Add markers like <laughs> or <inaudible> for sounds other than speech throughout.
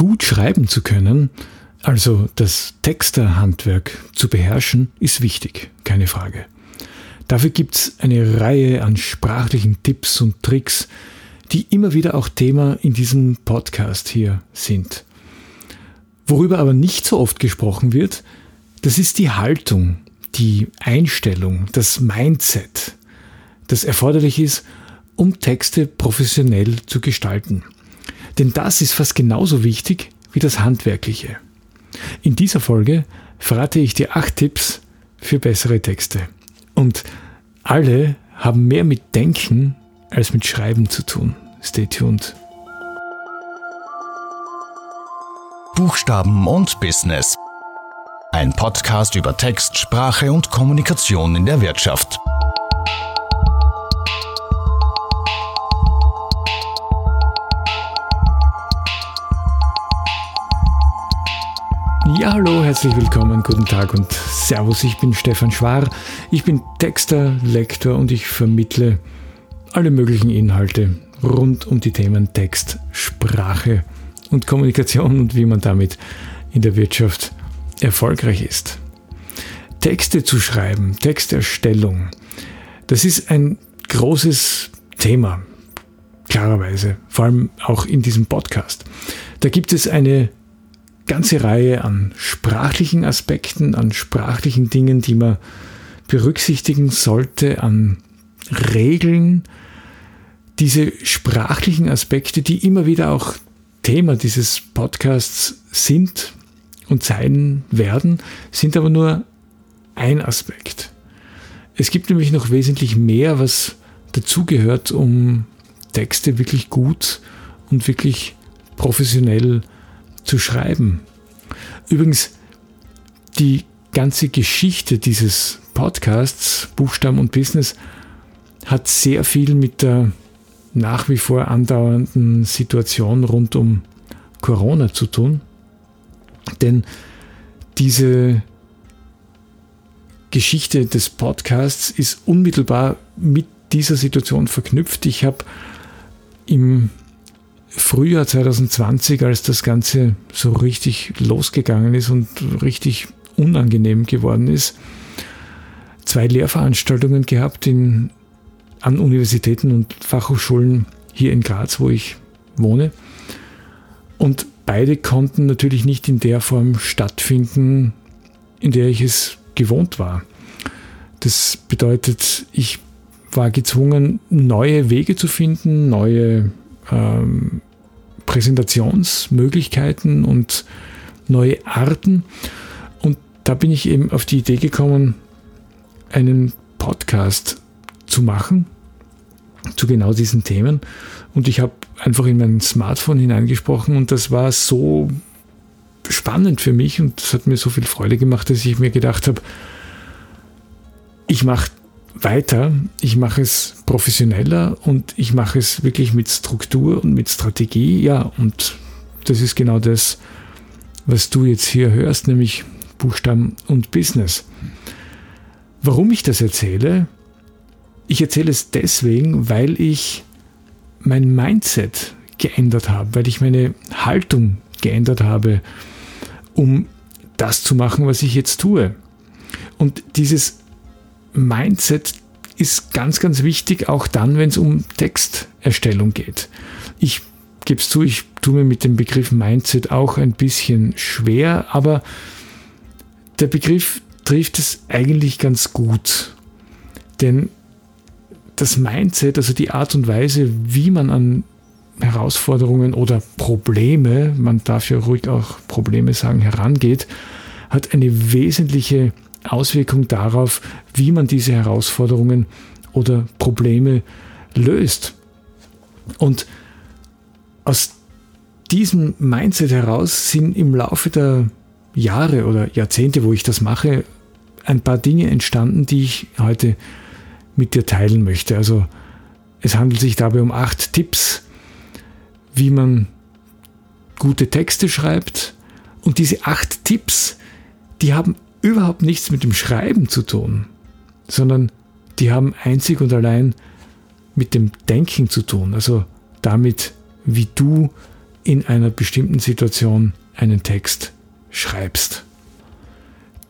gut schreiben zu können, also das Texterhandwerk zu beherrschen, ist wichtig, keine Frage. Dafür gibt es eine Reihe an sprachlichen Tipps und Tricks, die immer wieder auch Thema in diesem Podcast hier sind. Worüber aber nicht so oft gesprochen wird, das ist die Haltung, die Einstellung, das Mindset, das erforderlich ist, um Texte professionell zu gestalten. Denn das ist fast genauso wichtig wie das Handwerkliche. In dieser Folge verrate ich dir acht Tipps für bessere Texte. Und alle haben mehr mit Denken als mit Schreiben zu tun. Stay tuned. Buchstaben und Business. Ein Podcast über Text, Sprache und Kommunikation in der Wirtschaft. Ja, hallo, herzlich willkommen, guten Tag und Servus. Ich bin Stefan Schwar. Ich bin Texter, Lektor und ich vermittle alle möglichen Inhalte rund um die Themen Text, Sprache und Kommunikation und wie man damit in der Wirtschaft erfolgreich ist. Texte zu schreiben, Texterstellung, das ist ein großes Thema, klarerweise, vor allem auch in diesem Podcast. Da gibt es eine ganze Reihe an sprachlichen Aspekten, an sprachlichen Dingen, die man berücksichtigen sollte, an Regeln. Diese sprachlichen Aspekte, die immer wieder auch Thema dieses Podcasts sind und sein werden, sind aber nur ein Aspekt. Es gibt nämlich noch wesentlich mehr, was dazugehört, um Texte wirklich gut und wirklich professionell zu zu schreiben. Übrigens, die ganze Geschichte dieses Podcasts, Buchstaben und Business, hat sehr viel mit der nach wie vor andauernden Situation rund um Corona zu tun. Denn diese Geschichte des Podcasts ist unmittelbar mit dieser Situation verknüpft. Ich habe im Frühjahr 2020, als das Ganze so richtig losgegangen ist und richtig unangenehm geworden ist, zwei Lehrveranstaltungen gehabt in, an Universitäten und Fachhochschulen hier in Graz, wo ich wohne. Und beide konnten natürlich nicht in der Form stattfinden, in der ich es gewohnt war. Das bedeutet, ich war gezwungen, neue Wege zu finden, neue ähm, Präsentationsmöglichkeiten und neue Arten. Und da bin ich eben auf die Idee gekommen, einen Podcast zu machen zu genau diesen Themen. Und ich habe einfach in mein Smartphone hineingesprochen und das war so spannend für mich und das hat mir so viel Freude gemacht, dass ich mir gedacht habe, ich mache weiter. Ich mache es professioneller und ich mache es wirklich mit Struktur und mit Strategie. Ja, und das ist genau das, was du jetzt hier hörst, nämlich Buchstaben und Business. Warum ich das erzähle? Ich erzähle es deswegen, weil ich mein Mindset geändert habe, weil ich meine Haltung geändert habe, um das zu machen, was ich jetzt tue. Und dieses Mindset ist ganz, ganz wichtig, auch dann, wenn es um Texterstellung geht. Ich gebe es zu, ich tue mir mit dem Begriff Mindset auch ein bisschen schwer, aber der Begriff trifft es eigentlich ganz gut. Denn das Mindset, also die Art und Weise, wie man an Herausforderungen oder Probleme, man darf ja ruhig auch Probleme sagen, herangeht, hat eine wesentliche Auswirkung darauf, wie man diese Herausforderungen oder Probleme löst. Und aus diesem Mindset heraus sind im Laufe der Jahre oder Jahrzehnte, wo ich das mache, ein paar Dinge entstanden, die ich heute mit dir teilen möchte. Also es handelt sich dabei um acht Tipps, wie man gute Texte schreibt. Und diese acht Tipps, die haben überhaupt nichts mit dem Schreiben zu tun, sondern die haben einzig und allein mit dem Denken zu tun, also damit, wie du in einer bestimmten Situation einen Text schreibst.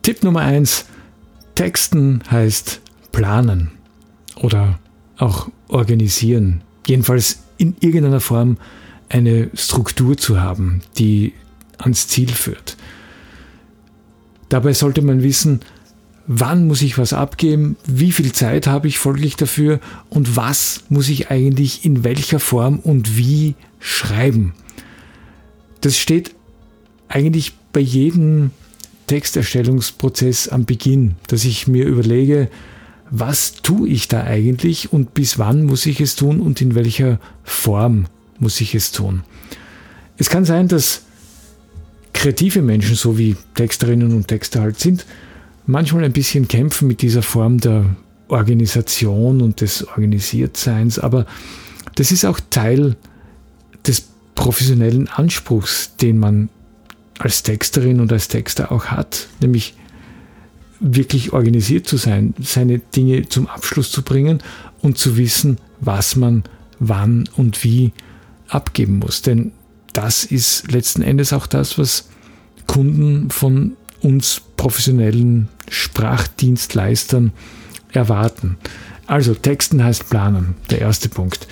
Tipp Nummer eins: Texten heißt planen oder auch organisieren. Jedenfalls in irgendeiner Form eine Struktur zu haben, die ans Ziel führt. Dabei sollte man wissen, wann muss ich was abgeben, wie viel Zeit habe ich folglich dafür und was muss ich eigentlich in welcher Form und wie schreiben. Das steht eigentlich bei jedem Texterstellungsprozess am Beginn, dass ich mir überlege, was tue ich da eigentlich und bis wann muss ich es tun und in welcher Form muss ich es tun. Es kann sein, dass kreative Menschen, so wie Texterinnen und Texter halt sind, manchmal ein bisschen kämpfen mit dieser Form der Organisation und des Organisiertseins, aber das ist auch Teil des professionellen Anspruchs, den man als Texterin und als Texter auch hat, nämlich wirklich organisiert zu sein, seine Dinge zum Abschluss zu bringen und zu wissen, was man wann und wie abgeben muss. Denn das ist letzten Endes auch das, was Kunden von uns professionellen Sprachdienstleistern erwarten. Also Texten heißt planen, der erste Punkt.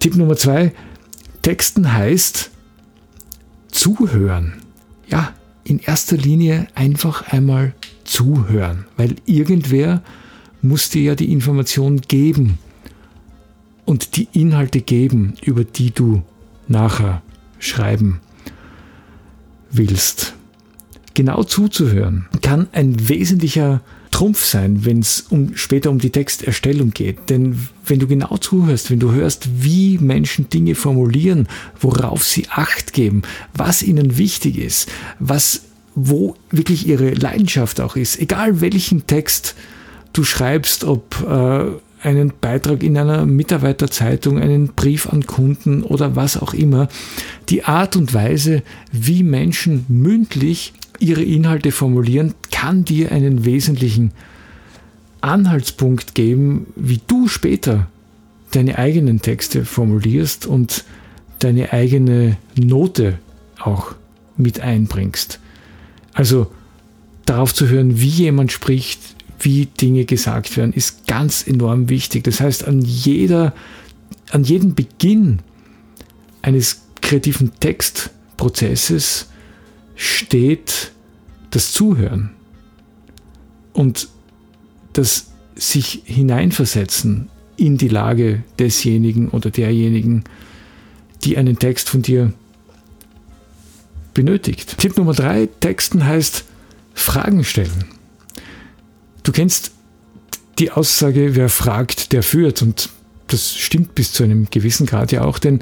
Tipp Nummer zwei, Texten heißt zuhören. Ja, in erster Linie einfach einmal zuhören, weil irgendwer muss dir ja die Information geben und die Inhalte geben, über die du nachher schreiben willst. Genau zuzuhören kann ein wesentlicher Trumpf sein, wenn es um, später um die Texterstellung geht. Denn wenn du genau zuhörst, wenn du hörst, wie Menschen Dinge formulieren, worauf sie Acht geben, was ihnen wichtig ist, was, wo wirklich ihre Leidenschaft auch ist, egal welchen Text du schreibst, ob äh, einen Beitrag in einer Mitarbeiterzeitung, einen Brief an Kunden oder was auch immer. Die Art und Weise, wie Menschen mündlich ihre Inhalte formulieren, kann dir einen wesentlichen Anhaltspunkt geben, wie du später deine eigenen Texte formulierst und deine eigene Note auch mit einbringst. Also darauf zu hören, wie jemand spricht, wie Dinge gesagt werden, ist ganz enorm wichtig. Das heißt, an jeder, an jedem Beginn eines kreativen Textprozesses steht das Zuhören und das sich hineinversetzen in die Lage desjenigen oder derjenigen, die einen Text von dir benötigt. Tipp Nummer drei, Texten heißt Fragen stellen. Du kennst die Aussage, wer fragt, der führt. Und das stimmt bis zu einem gewissen Grad ja auch, denn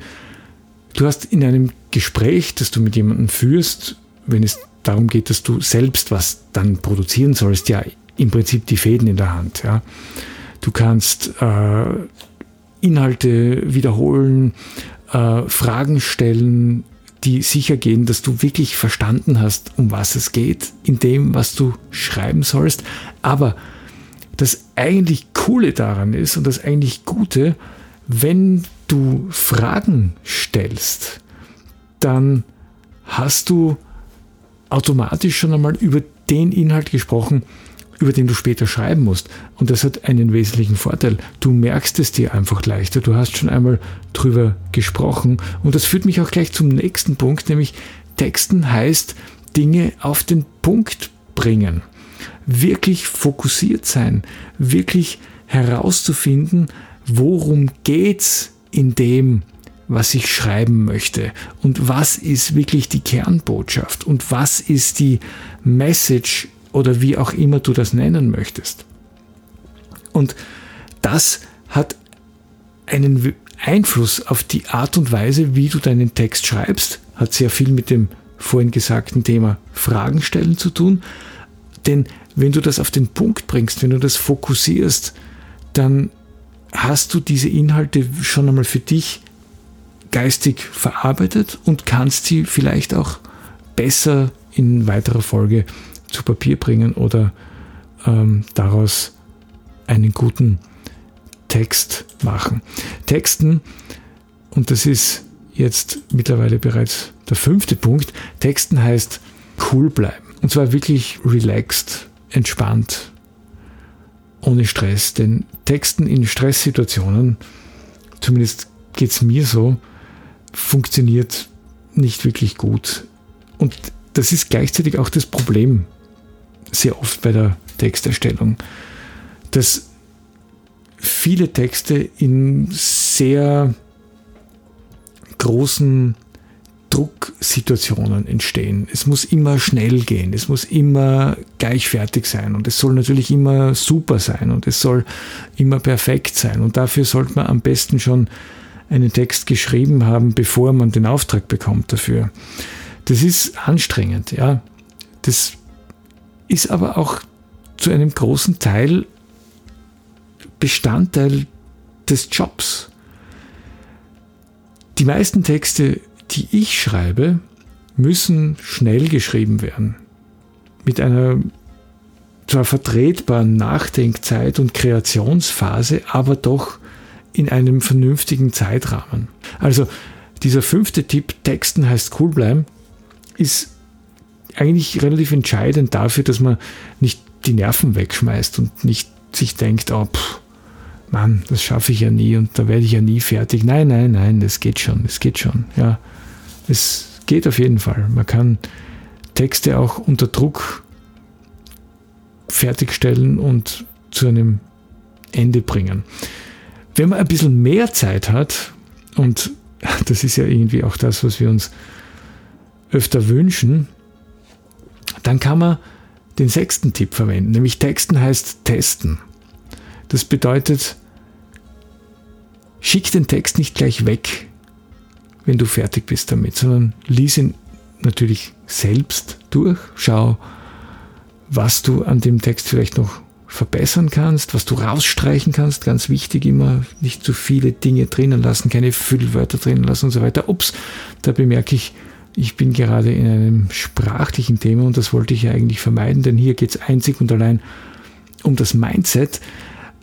du hast in einem Gespräch, das du mit jemandem führst, wenn es darum geht, dass du selbst was dann produzieren sollst, ja im Prinzip die Fäden in der Hand. Ja. Du kannst äh, Inhalte wiederholen, äh, Fragen stellen, die sicher gehen, dass du wirklich verstanden hast, um was es geht, in dem, was du schreiben sollst. Aber das eigentlich Coole daran ist und das eigentlich Gute, wenn du Fragen stellst, dann hast du automatisch schon einmal über den Inhalt gesprochen, über den du später schreiben musst. Und das hat einen wesentlichen Vorteil. Du merkst es dir einfach leichter. Du hast schon einmal drüber gesprochen. Und das führt mich auch gleich zum nächsten Punkt, nämlich Texten heißt Dinge auf den Punkt bringen. Wirklich fokussiert sein. Wirklich herauszufinden, worum geht's in dem, was ich schreiben möchte und was ist wirklich die Kernbotschaft und was ist die Message oder wie auch immer du das nennen möchtest. Und das hat einen Einfluss auf die Art und Weise, wie du deinen Text schreibst, hat sehr viel mit dem vorhin gesagten Thema Fragen stellen zu tun. Denn wenn du das auf den Punkt bringst, wenn du das fokussierst, dann hast du diese Inhalte schon einmal für dich geistig verarbeitet und kannst sie vielleicht auch besser in weiterer Folge zu Papier bringen oder ähm, daraus einen guten Text machen. Texten, und das ist jetzt mittlerweile bereits der fünfte Punkt, Texten heißt cool bleiben. Und zwar wirklich relaxed, entspannt, ohne Stress. Denn Texten in Stresssituationen, zumindest geht es mir so, funktioniert nicht wirklich gut. Und das ist gleichzeitig auch das Problem sehr oft bei der Texterstellung, dass viele Texte in sehr großen Drucksituationen entstehen. Es muss immer schnell gehen, es muss immer gleich fertig sein und es soll natürlich immer super sein und es soll immer perfekt sein. Und dafür sollte man am besten schon einen Text geschrieben haben, bevor man den Auftrag bekommt dafür. Das ist anstrengend, ja. Das ist aber auch zu einem großen Teil Bestandteil des Jobs. Die meisten Texte, die ich schreibe, müssen schnell geschrieben werden. Mit einer zwar vertretbaren Nachdenkzeit und Kreationsphase, aber doch in einem vernünftigen Zeitrahmen. Also dieser fünfte Tipp, Texten heißt cool bleiben, ist eigentlich relativ entscheidend dafür, dass man nicht die Nerven wegschmeißt und nicht sich denkt, oh, pff, Mann, das schaffe ich ja nie und da werde ich ja nie fertig. Nein, nein, nein, das geht schon, es geht schon. Ja, es geht auf jeden Fall. Man kann Texte auch unter Druck fertigstellen und zu einem Ende bringen. Wenn man ein bisschen mehr Zeit hat, und <laughs> das ist ja irgendwie auch das, was wir uns öfter wünschen, dann kann man den sechsten Tipp verwenden, nämlich Texten heißt testen. Das bedeutet, schick den Text nicht gleich weg, wenn du fertig bist damit, sondern lies ihn natürlich selbst durch, schau, was du an dem Text vielleicht noch verbessern kannst, was du rausstreichen kannst, ganz wichtig immer, nicht zu viele Dinge drinnen lassen, keine Füllwörter drinnen lassen und so weiter. Ups, da bemerke ich, ich bin gerade in einem sprachlichen Thema und das wollte ich ja eigentlich vermeiden, denn hier geht es einzig und allein um das Mindset.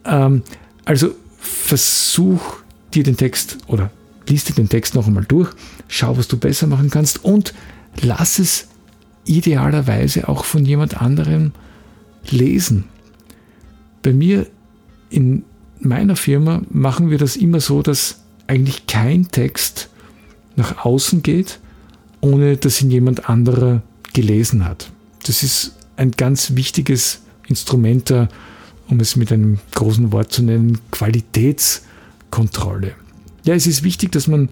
Ähm, also versuch dir den Text oder liest dir den Text noch einmal durch, schau, was du besser machen kannst und lass es idealerweise auch von jemand anderem lesen. Bei mir in meiner Firma machen wir das immer so, dass eigentlich kein Text nach außen geht, ohne dass ihn jemand anderer gelesen hat. Das ist ein ganz wichtiges Instrument der, um es mit einem großen Wort zu nennen, Qualitätskontrolle. Ja, es ist wichtig, dass man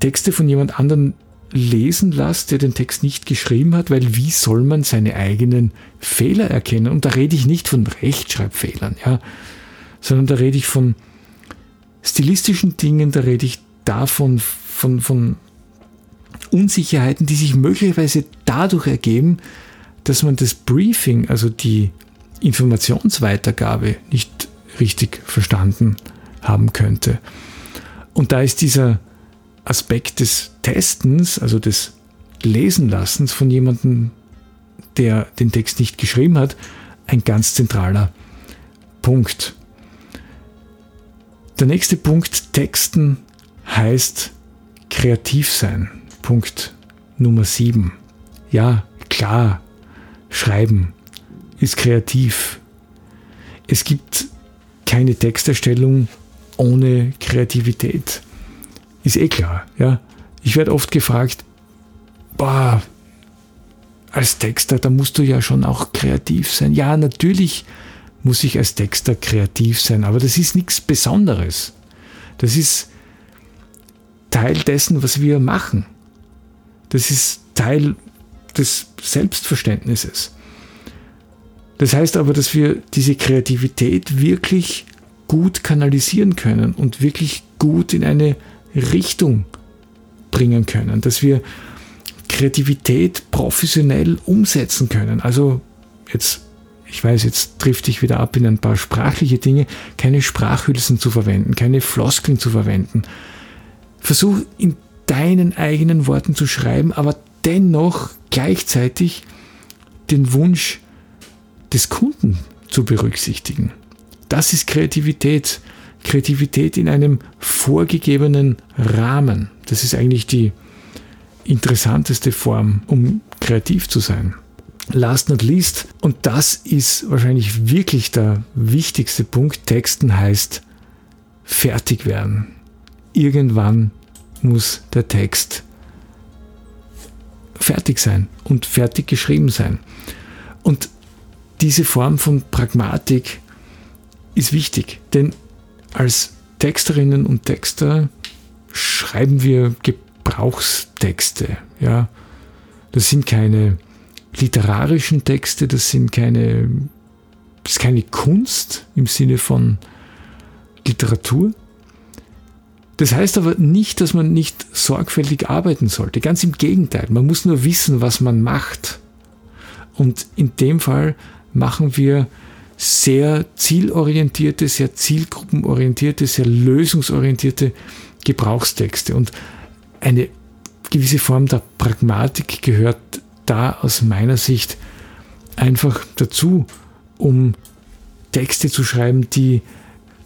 Texte von jemand anderem lesen lässt, der den Text nicht geschrieben hat, weil wie soll man seine eigenen Fehler erkennen? Und da rede ich nicht von Rechtschreibfehlern, ja, sondern da rede ich von stilistischen Dingen, da rede ich davon, von, von Unsicherheiten, die sich möglicherweise dadurch ergeben, dass man das Briefing, also die Informationsweitergabe, nicht richtig verstanden haben könnte. Und da ist dieser Aspekt des Testens, also des Lesenlassens von jemandem, der den Text nicht geschrieben hat, ein ganz zentraler Punkt. Der nächste Punkt, Texten, heißt kreativ sein. Punkt Nummer 7. Ja, klar, schreiben ist kreativ. Es gibt keine Texterstellung ohne Kreativität. Ist eh klar, ja. Ich werde oft gefragt, boah, als Texter, da musst du ja schon auch kreativ sein. Ja, natürlich muss ich als Texter kreativ sein, aber das ist nichts Besonderes. Das ist Teil dessen, was wir machen. Das ist Teil des Selbstverständnisses. Das heißt aber, dass wir diese Kreativität wirklich gut kanalisieren können und wirklich gut in eine Richtung bringen können, dass wir Kreativität professionell umsetzen können. Also jetzt, ich weiß, jetzt trifft dich wieder ab in ein paar sprachliche Dinge, keine Sprachhülsen zu verwenden, keine Floskeln zu verwenden. Versuch in deinen eigenen Worten zu schreiben, aber dennoch gleichzeitig den Wunsch des Kunden zu berücksichtigen. Das ist Kreativität. Kreativität in einem vorgegebenen Rahmen. Das ist eigentlich die interessanteste Form, um kreativ zu sein. Last not least, und das ist wahrscheinlich wirklich der wichtigste Punkt, Texten heißt fertig werden. Irgendwann muss der Text fertig sein und fertig geschrieben sein. Und diese Form von Pragmatik ist wichtig, denn als Texterinnen und Texter schreiben wir Gebrauchstexte. Ja, das sind keine literarischen Texte, das sind keine, das ist keine Kunst im Sinne von Literatur. Das heißt aber nicht, dass man nicht sorgfältig arbeiten sollte. Ganz im Gegenteil. Man muss nur wissen, was man macht. Und in dem Fall machen wir sehr zielorientierte, sehr zielgruppenorientierte, sehr lösungsorientierte Gebrauchstexte. Und eine gewisse Form der Pragmatik gehört da aus meiner Sicht einfach dazu, um Texte zu schreiben, die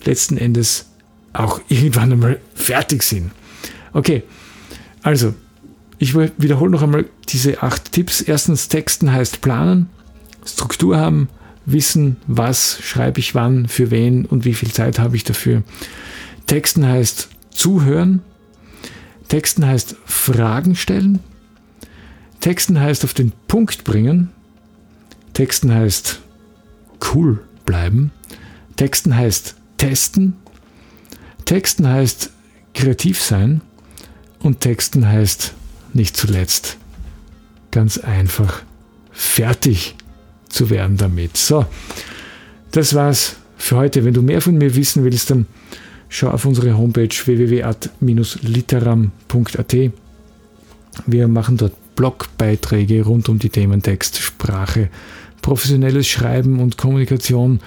letzten Endes auch irgendwann einmal fertig sind. Okay, also ich wiederhole noch einmal diese acht Tipps. Erstens, Texten heißt planen, Struktur haben, wissen, was schreibe ich wann, für wen und wie viel Zeit habe ich dafür. Texten heißt zuhören. Texten heißt Fragen stellen. Texten heißt auf den Punkt bringen. Texten heißt cool bleiben. Texten heißt testen. Texten heißt kreativ sein. Und Texten heißt nicht zuletzt ganz einfach fertig zu werden damit. So, das war's für heute. Wenn du mehr von mir wissen willst, dann schau auf unsere Homepage www.literam.at. Wir machen dort Blogbeiträge rund um die Themen Text, Sprache, professionelles Schreiben und Kommunikation.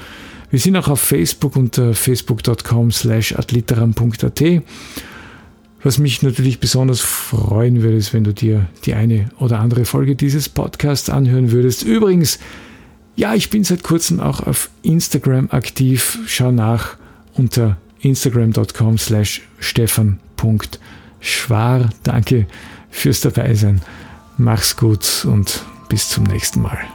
Wir sind auch auf Facebook unter facebook.com slash adliteram.at. Was mich natürlich besonders freuen würde, ist, wenn du dir die eine oder andere Folge dieses Podcasts anhören würdest. Übrigens, ja, ich bin seit kurzem auch auf Instagram aktiv. Schau nach unter instagram.com slash stefan.schwar. Danke fürs Dabeisein. Mach's gut und bis zum nächsten Mal.